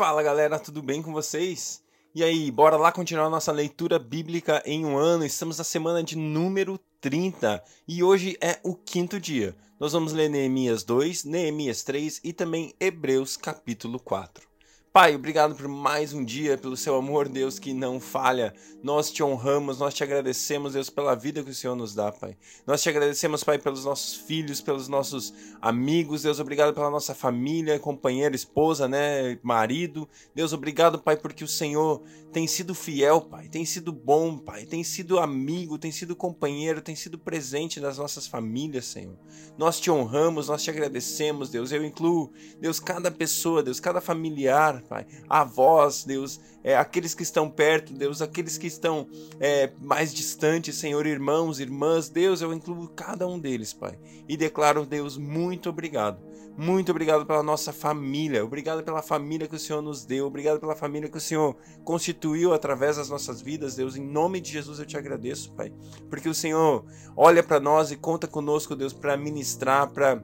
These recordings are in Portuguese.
Fala galera, tudo bem com vocês? E aí, bora lá continuar nossa leitura bíblica em um ano. Estamos na semana de número 30 e hoje é o quinto dia. Nós vamos ler Neemias 2, Neemias 3 e também Hebreus capítulo 4. Pai, obrigado por mais um dia, pelo seu amor, Deus, que não falha. Nós te honramos, nós te agradecemos, Deus, pela vida que o Senhor nos dá, Pai. Nós te agradecemos, Pai, pelos nossos filhos, pelos nossos amigos, Deus, obrigado pela nossa família, companheira, esposa, né, marido. Deus, obrigado, Pai, porque o Senhor tem sido fiel, Pai, tem sido bom, Pai, tem sido amigo, tem sido companheiro, tem sido presente nas nossas famílias, Senhor. Nós te honramos, nós te agradecemos, Deus. Eu incluo, Deus, cada pessoa, Deus, cada familiar, Pai. Avós, Deus, é, aqueles que estão perto, Deus, aqueles que estão é, mais distantes, Senhor, irmãos, irmãs, Deus, eu incluo cada um deles, Pai. E declaro, Deus, muito obrigado. Muito obrigado pela nossa família, obrigado pela família que o Senhor nos deu, obrigado pela família que o Senhor constituiu através das nossas vidas, Deus. Em nome de Jesus eu te agradeço, Pai, porque o Senhor olha para nós e conta conosco, Deus, para ministrar, para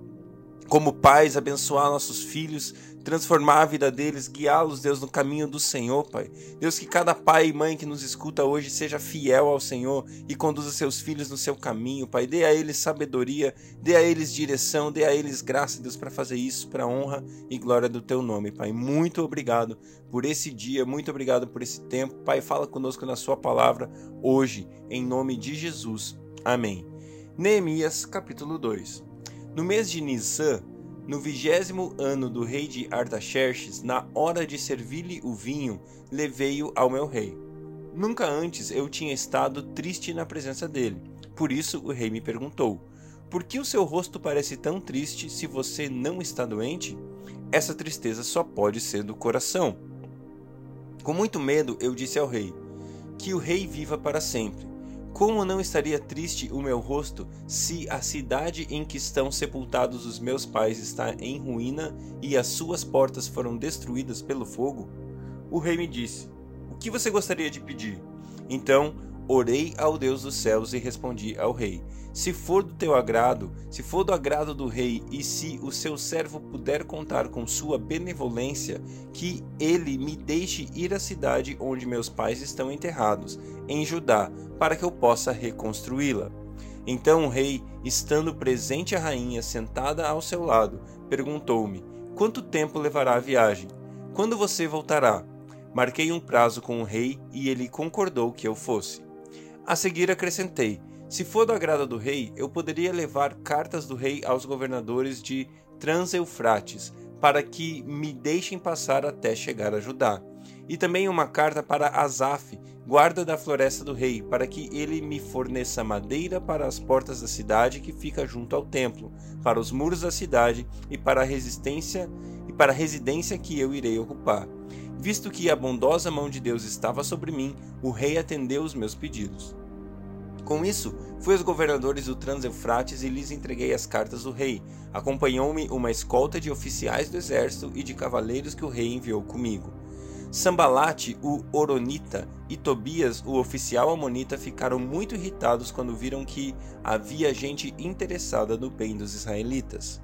como pais, abençoar nossos filhos, transformar a vida deles, guiá-los, Deus, no caminho do Senhor, Pai. Deus, que cada pai e mãe que nos escuta hoje seja fiel ao Senhor e conduza seus filhos no seu caminho, Pai. Dê a eles sabedoria, dê a eles direção, dê a eles graça, Deus, para fazer isso para honra e glória do teu nome, Pai. Muito obrigado por esse dia, muito obrigado por esse tempo. Pai, fala conosco na sua palavra hoje, em nome de Jesus. Amém. Neemias, capítulo 2. No mês de Nisan, no vigésimo ano do rei de Artaxerxes, na hora de servir-lhe o vinho, levei-o ao meu rei. Nunca antes eu tinha estado triste na presença dele. Por isso o rei me perguntou: Por que o seu rosto parece tão triste se você não está doente? Essa tristeza só pode ser do coração. Com muito medo eu disse ao rei: Que o rei viva para sempre. Como não estaria triste o meu rosto se a cidade em que estão sepultados os meus pais está em ruína e as suas portas foram destruídas pelo fogo? O rei me disse: O que você gostaria de pedir? Então orei ao Deus dos céus e respondi ao rei: Se for do teu agrado, se for do agrado do rei, e se o seu servo puder contar com sua benevolência, que ele me deixe ir à cidade onde meus pais estão enterrados, em Judá, para que eu possa reconstruí-la. Então o rei, estando presente a rainha sentada ao seu lado, perguntou-me: Quanto tempo levará a viagem? Quando você voltará? Marquei um prazo com o rei e ele concordou que eu fosse. A seguir acrescentei: Se for do agrado do rei, eu poderia levar cartas do rei aos governadores de Transeufrates, para que me deixem passar até chegar a Judá. E também uma carta para Asaf, guarda da floresta do rei, para que ele me forneça madeira para as portas da cidade que fica junto ao templo, para os muros da cidade e para a resistência e para a residência que eu irei ocupar. Visto que a bondosa mão de Deus estava sobre mim, o rei atendeu os meus pedidos. Com isso, fui aos governadores do Transeufrates e lhes entreguei as cartas do rei. Acompanhou-me uma escolta de oficiais do exército e de cavaleiros que o rei enviou comigo. Sambalate, o Oronita, e Tobias, o oficial amonita, ficaram muito irritados quando viram que havia gente interessada no bem dos israelitas.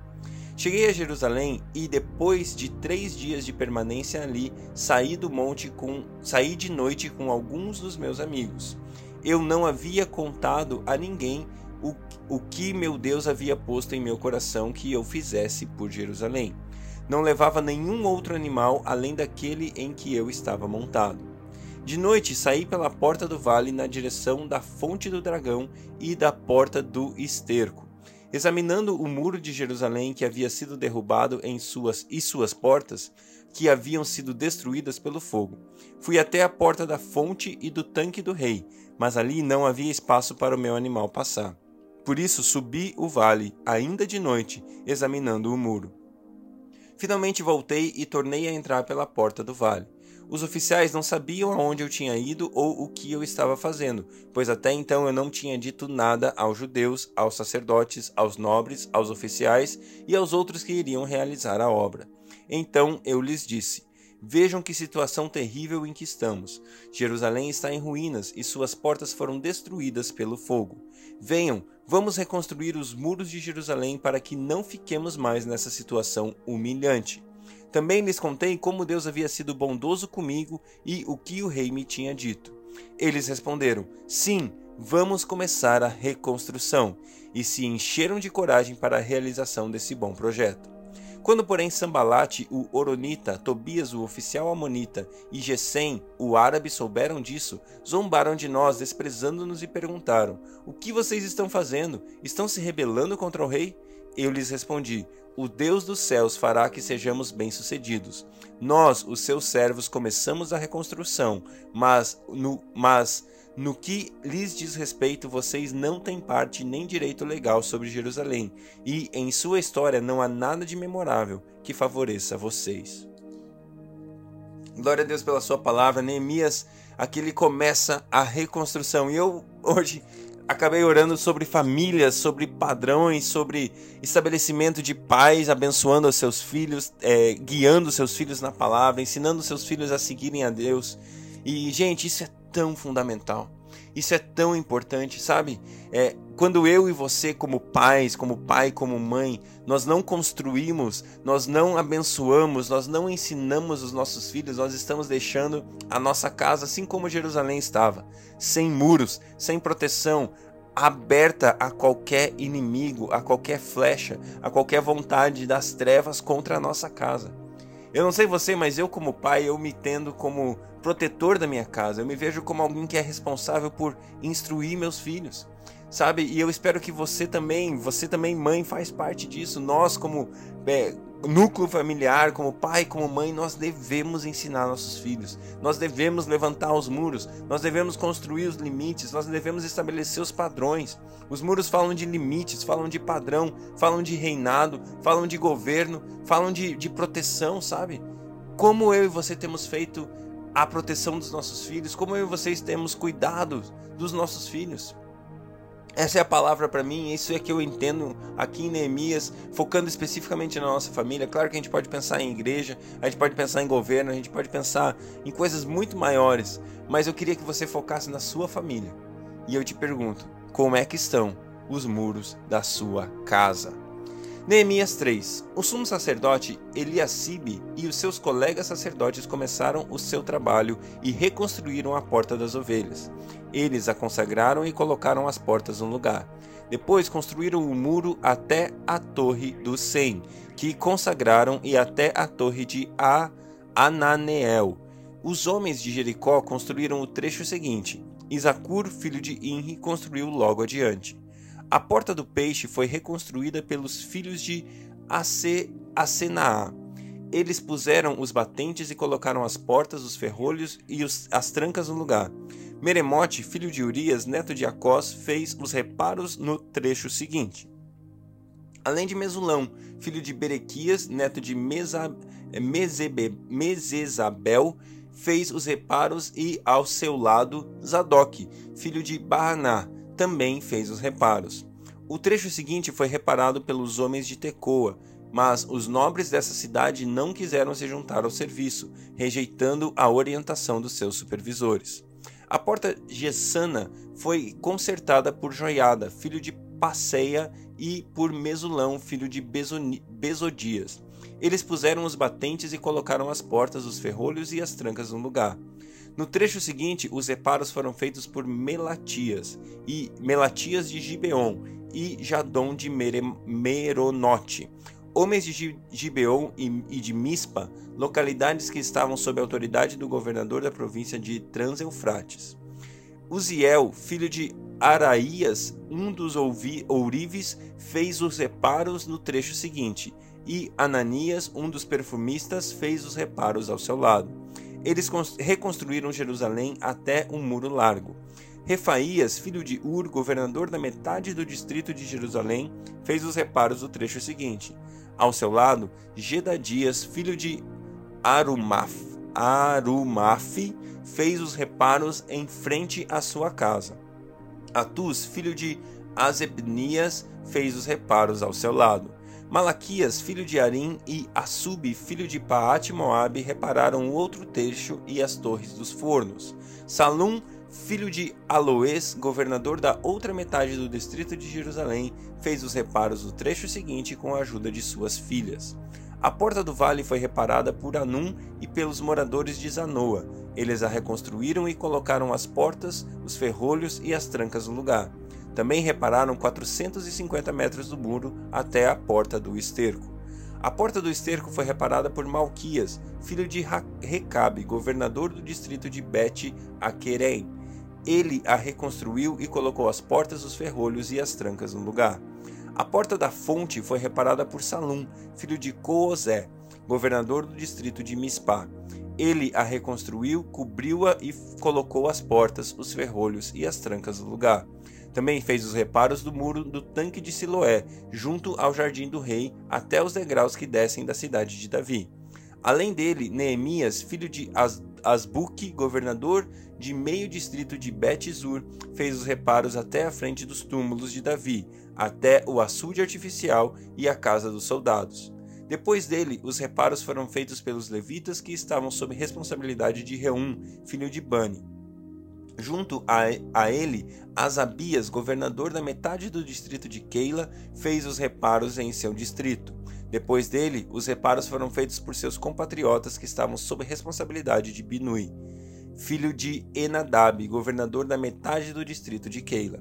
Cheguei a Jerusalém e, depois de três dias de permanência ali, saí do monte com saí de noite com alguns dos meus amigos. Eu não havia contado a ninguém o, o que meu Deus havia posto em meu coração que eu fizesse por Jerusalém. Não levava nenhum outro animal além daquele em que eu estava montado. De noite saí pela porta do vale na direção da fonte do dragão e da porta do esterco. Examinando o muro de Jerusalém que havia sido derrubado em suas e suas portas, que haviam sido destruídas pelo fogo, fui até a porta da fonte e do tanque do rei, mas ali não havia espaço para o meu animal passar. Por isso subi o vale, ainda de noite, examinando o muro. Finalmente voltei e tornei a entrar pela porta do vale. Os oficiais não sabiam aonde eu tinha ido ou o que eu estava fazendo, pois até então eu não tinha dito nada aos judeus, aos sacerdotes, aos nobres, aos oficiais e aos outros que iriam realizar a obra. Então eu lhes disse: Vejam que situação terrível em que estamos. Jerusalém está em ruínas e suas portas foram destruídas pelo fogo. Venham, vamos reconstruir os muros de Jerusalém para que não fiquemos mais nessa situação humilhante. Também lhes contei como Deus havia sido bondoso comigo e o que o rei me tinha dito. Eles responderam: Sim, vamos começar a reconstrução, e se encheram de coragem para a realização desse bom projeto. Quando, porém, Sambalate, o Oronita, Tobias, o oficial amonita, e Gesem, o árabe, souberam disso, zombaram de nós, desprezando-nos e perguntaram: O que vocês estão fazendo? Estão se rebelando contra o rei? Eu lhes respondi: O Deus dos céus fará que sejamos bem-sucedidos. Nós, os seus servos, começamos a reconstrução, mas no, mas no que lhes diz respeito, vocês não têm parte nem direito legal sobre Jerusalém, e em sua história não há nada de memorável que favoreça vocês. Glória a Deus pela sua palavra. Neemias, aqui ele começa a reconstrução. E eu hoje acabei orando sobre famílias, sobre padrões, sobre estabelecimento de pais, abençoando os seus filhos, é, guiando seus filhos na palavra, ensinando seus filhos a seguirem a Deus. E, gente, isso é tão fundamental. Isso é tão importante, sabe? É, quando eu e você, como pais, como pai, como mãe, nós não construímos, nós não abençoamos, nós não ensinamos os nossos filhos, nós estamos deixando a nossa casa assim como Jerusalém estava, sem muros, sem proteção, aberta a qualquer inimigo, a qualquer flecha, a qualquer vontade das trevas contra a nossa casa. Eu não sei você, mas eu como pai, eu me tendo como protetor da minha casa. Eu me vejo como alguém que é responsável por instruir meus filhos. Sabe? E eu espero que você também, você também mãe faz parte disso. Nós como é, núcleo familiar, como pai, como mãe, nós devemos ensinar nossos filhos. Nós devemos levantar os muros, nós devemos construir os limites, nós devemos estabelecer os padrões. Os muros falam de limites, falam de padrão, falam de reinado, falam de governo, falam de, de proteção, sabe? Como eu e você temos feito a proteção dos nossos filhos, como eu e vocês temos cuidado dos nossos filhos. Essa é a palavra para mim, isso é que eu entendo aqui em Neemias, focando especificamente na nossa família. Claro que a gente pode pensar em igreja, a gente pode pensar em governo, a gente pode pensar em coisas muito maiores, mas eu queria que você focasse na sua família. E eu te pergunto, como é que estão os muros da sua casa? Neemias 3. O sumo sacerdote Eliacibe e os seus colegas sacerdotes começaram o seu trabalho e reconstruíram a porta das ovelhas. Eles a consagraram e colocaram as portas no lugar. Depois construíram o muro até a torre do Sem, que consagraram e até a torre de a Ananeel. Os homens de Jericó construíram o trecho seguinte. Isacur, filho de Inri, construiu logo adiante. A porta do peixe foi reconstruída pelos filhos de Asenaá. Eles puseram os batentes e colocaram as portas, os ferrolhos e os, as trancas no lugar. Meremote, filho de Urias, neto de Acós, fez os reparos no trecho seguinte. Além de Mesulão, filho de Berequias, neto de Meza, Mezebe, Mezezabel, fez os reparos e, ao seu lado, Zadok, filho de Baraná, também fez os reparos. O trecho seguinte foi reparado pelos homens de Tecoa, mas os nobres dessa cidade não quiseram se juntar ao serviço, rejeitando a orientação dos seus supervisores. A porta Gessana foi consertada por Joiada, filho de Passeia, e por Mesulão, filho de Besodias. Eles puseram os batentes e colocaram as portas, os ferrolhos e as trancas no lugar. No trecho seguinte, os reparos foram feitos por Melatias e Melatias de Gibeon e Jadon de Meronote, homens de Gibeon e de Mispa, localidades que estavam sob a autoridade do governador da província de Transeufrates. Uziel, filho de Araías, um dos ourives, fez os reparos no trecho seguinte, e Ananias, um dos perfumistas, fez os reparos ao seu lado eles reconstruíram Jerusalém até um muro largo. Refaías, filho de Ur, governador da metade do distrito de Jerusalém, fez os reparos do trecho seguinte. Ao seu lado, Gedadias, filho de Arumaf, Arumaf, fez os reparos em frente à sua casa. Atus, filho de Azebnias, fez os reparos ao seu lado. Malaquias, filho de Arim, e Assub, filho de Paate Moabe, repararam o outro trecho e as torres dos fornos. Salum, filho de Aloes, governador da outra metade do distrito de Jerusalém, fez os reparos do trecho seguinte com a ajuda de suas filhas. A porta do vale foi reparada por Anum e pelos moradores de Zanoa. Eles a reconstruíram e colocaram as portas, os ferrolhos e as trancas no lugar. Também repararam 450 metros do muro até a porta do esterco. A porta do esterco foi reparada por Malquias, filho de Recabe, governador do distrito de Bet Aquerem. Ele a reconstruiu e colocou as portas, os ferrolhos e as trancas no lugar. A porta da fonte foi reparada por Salum, filho de Coozé, governador do distrito de Mispá. Ele a reconstruiu, cobriu-a e colocou as portas, os ferrolhos e as trancas no lugar. Também fez os reparos do muro do tanque de Siloé, junto ao jardim do rei, até os degraus que descem da cidade de Davi. Além dele, Neemias, filho de Asbuque, governador de meio distrito de Bet-Zur, fez os reparos até a frente dos túmulos de Davi, até o açude artificial e a casa dos soldados. Depois dele, os reparos foram feitos pelos levitas que estavam sob responsabilidade de Reum, filho de Bani. Junto a, a ele, Asabias, governador da metade do distrito de Keila, fez os reparos em seu distrito. Depois dele, os reparos foram feitos por seus compatriotas que estavam sob responsabilidade de Binui, filho de Enadab, governador da metade do distrito de Keila.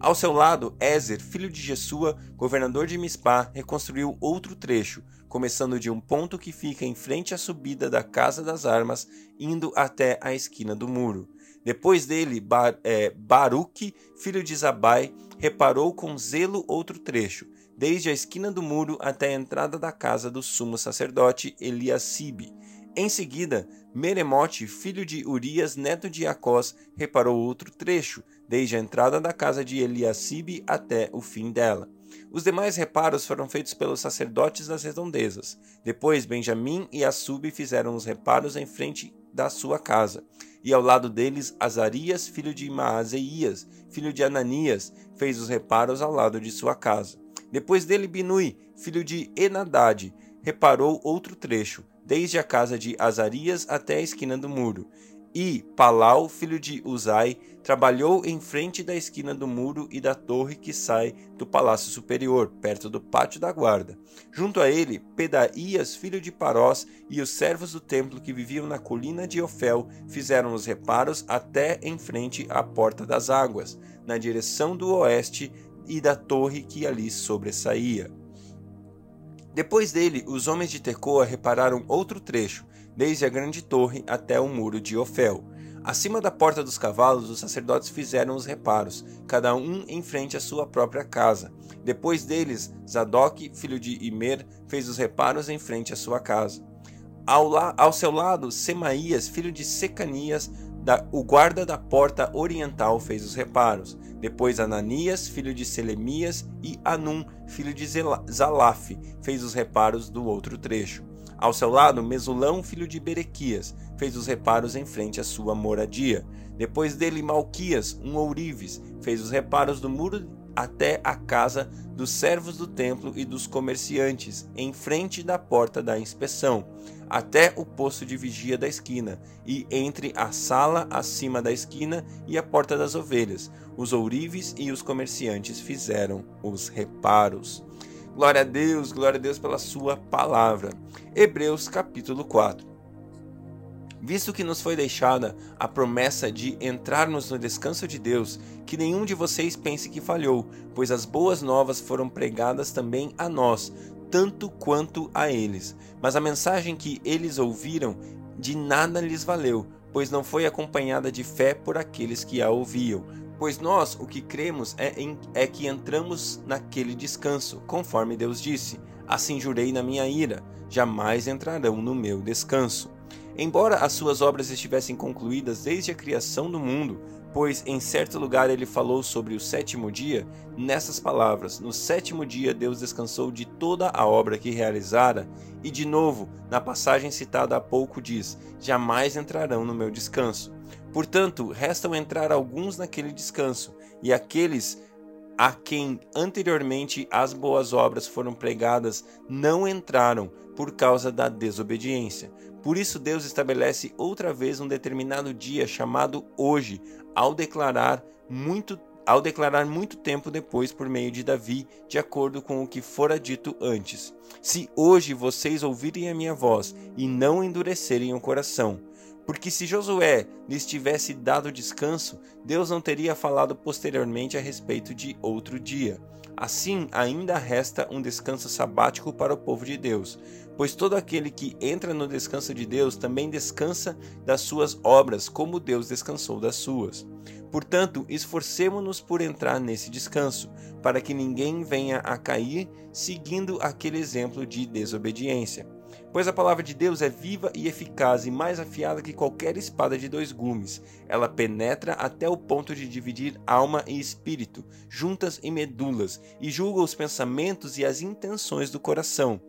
Ao seu lado, Ezer, filho de Jesua, governador de Mispá, reconstruiu outro trecho, começando de um ponto que fica em frente à subida da Casa das Armas, indo até a esquina do muro. Depois dele, Bar, é, Baruque, filho de Zabai, reparou com zelo outro trecho, desde a esquina do muro até a entrada da casa do sumo sacerdote Eliasibe. Em seguida, Meremote, filho de Urias, neto de Acós, reparou outro trecho, desde a entrada da casa de Eliasibe até o fim dela. Os demais reparos foram feitos pelos sacerdotes das redondezas. Depois, Benjamim e Assub fizeram os reparos em frente da sua casa e ao lado deles Azarias, filho de Maazeias, filho de Ananias, fez os reparos ao lado de sua casa. Depois dele Binui, filho de Enadade, reparou outro trecho, desde a casa de Azarias até a esquina do muro. E Palau, filho de Uzai, trabalhou em frente da esquina do muro e da torre que sai do palácio superior, perto do pátio da guarda. Junto a ele, Pedaías, filho de Parós, e os servos do templo que viviam na colina de Ofel fizeram os reparos até em frente à porta das águas, na direção do oeste e da torre que ali sobressaía. Depois dele, os homens de Tecoa repararam outro trecho, desde a grande torre até o muro de Ofel. Acima da porta dos cavalos, os sacerdotes fizeram os reparos, cada um em frente à sua própria casa. Depois deles, Zadok, filho de Imer, fez os reparos em frente à sua casa. Ao, la ao seu lado, Semaías, filho de Secanias, da, o guarda da porta oriental, fez os reparos. Depois Ananias, filho de Selemias, e Anum, filho de Zalaf, fez os reparos do outro trecho. Ao seu lado, Mesulão, filho de Berequias, fez os reparos em frente à sua moradia. Depois dele, Malquias, um ourives, fez os reparos do muro até a casa dos servos do templo e dos comerciantes, em frente da porta da inspeção, até o posto de vigia da esquina, e entre a sala acima da esquina e a porta das ovelhas. Os ourives e os comerciantes fizeram os reparos. Glória a Deus, glória a Deus pela sua palavra. Hebreus capítulo 4. Visto que nos foi deixada a promessa de entrarmos no descanso de Deus, que nenhum de vocês pense que falhou, pois as boas novas foram pregadas também a nós, tanto quanto a eles. Mas a mensagem que eles ouviram de nada lhes valeu, pois não foi acompanhada de fé por aqueles que a ouviam. Pois nós o que cremos é, em, é que entramos naquele descanso, conforme Deus disse: Assim jurei na minha ira, jamais entrarão no meu descanso. Embora as suas obras estivessem concluídas desde a criação do mundo, pois em certo lugar ele falou sobre o sétimo dia, nessas palavras: No sétimo dia Deus descansou de toda a obra que realizara, e de novo, na passagem citada há pouco, diz: Jamais entrarão no meu descanso. Portanto, restam entrar alguns naquele descanso, e aqueles a quem anteriormente as boas obras foram pregadas não entraram por causa da desobediência. Por isso, Deus estabelece outra vez um determinado dia chamado hoje, ao declarar muito ao declarar muito tempo depois por meio de Davi, de acordo com o que fora dito antes: Se hoje vocês ouvirem a minha voz e não endurecerem o coração, porque se Josué lhes tivesse dado descanso, Deus não teria falado posteriormente a respeito de outro dia. Assim, ainda resta um descanso sabático para o povo de Deus, pois todo aquele que entra no descanso de Deus também descansa das suas obras, como Deus descansou das suas. Portanto, esforcemo-nos por entrar nesse descanso, para que ninguém venha a cair seguindo aquele exemplo de desobediência. Pois a palavra de Deus é viva e eficaz e mais afiada que qualquer espada de dois gumes. Ela penetra até o ponto de dividir alma e espírito, juntas e medulas, e julga os pensamentos e as intenções do coração.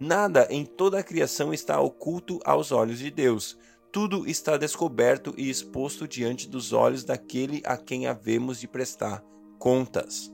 Nada em toda a criação está oculto aos olhos de Deus. Tudo está descoberto e exposto diante dos olhos daquele a quem havemos de prestar contas.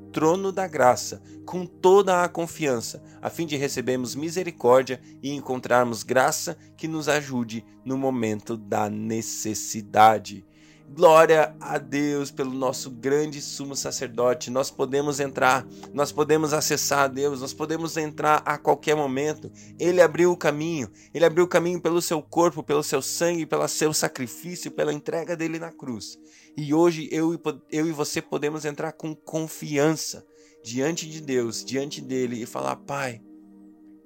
trono da graça, com toda a confiança, a fim de recebermos misericórdia e encontrarmos graça que nos ajude no momento da necessidade. Glória a Deus pelo nosso grande sumo sacerdote. Nós podemos entrar, nós podemos acessar a Deus, nós podemos entrar a qualquer momento. Ele abriu o caminho, ele abriu o caminho pelo seu corpo, pelo seu sangue, pelo seu sacrifício, pela entrega dele na cruz. E hoje eu e, eu e você podemos entrar com confiança diante de Deus, diante dele e falar: Pai,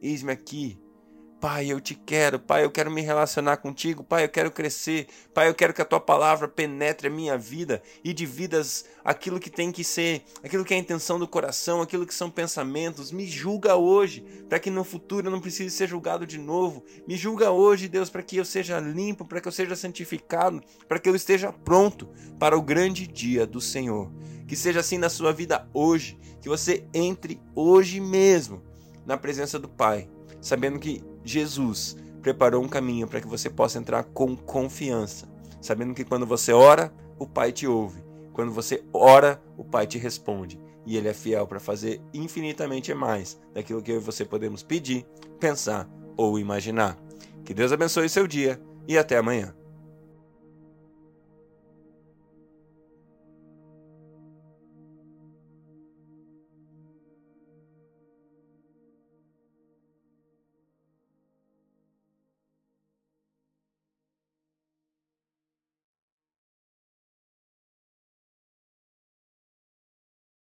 eis-me aqui, Pai, eu te quero, Pai, eu quero me relacionar contigo, Pai, eu quero crescer, Pai, eu quero que a tua palavra penetre a minha vida e dividas aquilo que tem que ser, aquilo que é a intenção do coração, aquilo que são pensamentos. Me julga hoje, para que no futuro eu não precise ser julgado de novo. Me julga hoje, Deus, para que eu seja limpo, para que eu seja santificado, para que eu esteja pronto para o grande dia do Senhor. Que seja assim na sua vida hoje, que você entre hoje mesmo na presença do Pai, sabendo que Jesus preparou um caminho para que você possa entrar com confiança, sabendo que quando você ora, o Pai te ouve. Quando você ora, o Pai te responde. E Ele é fiel para fazer infinitamente mais daquilo que eu e você podemos pedir, pensar ou imaginar. Que Deus abençoe seu dia e até amanhã.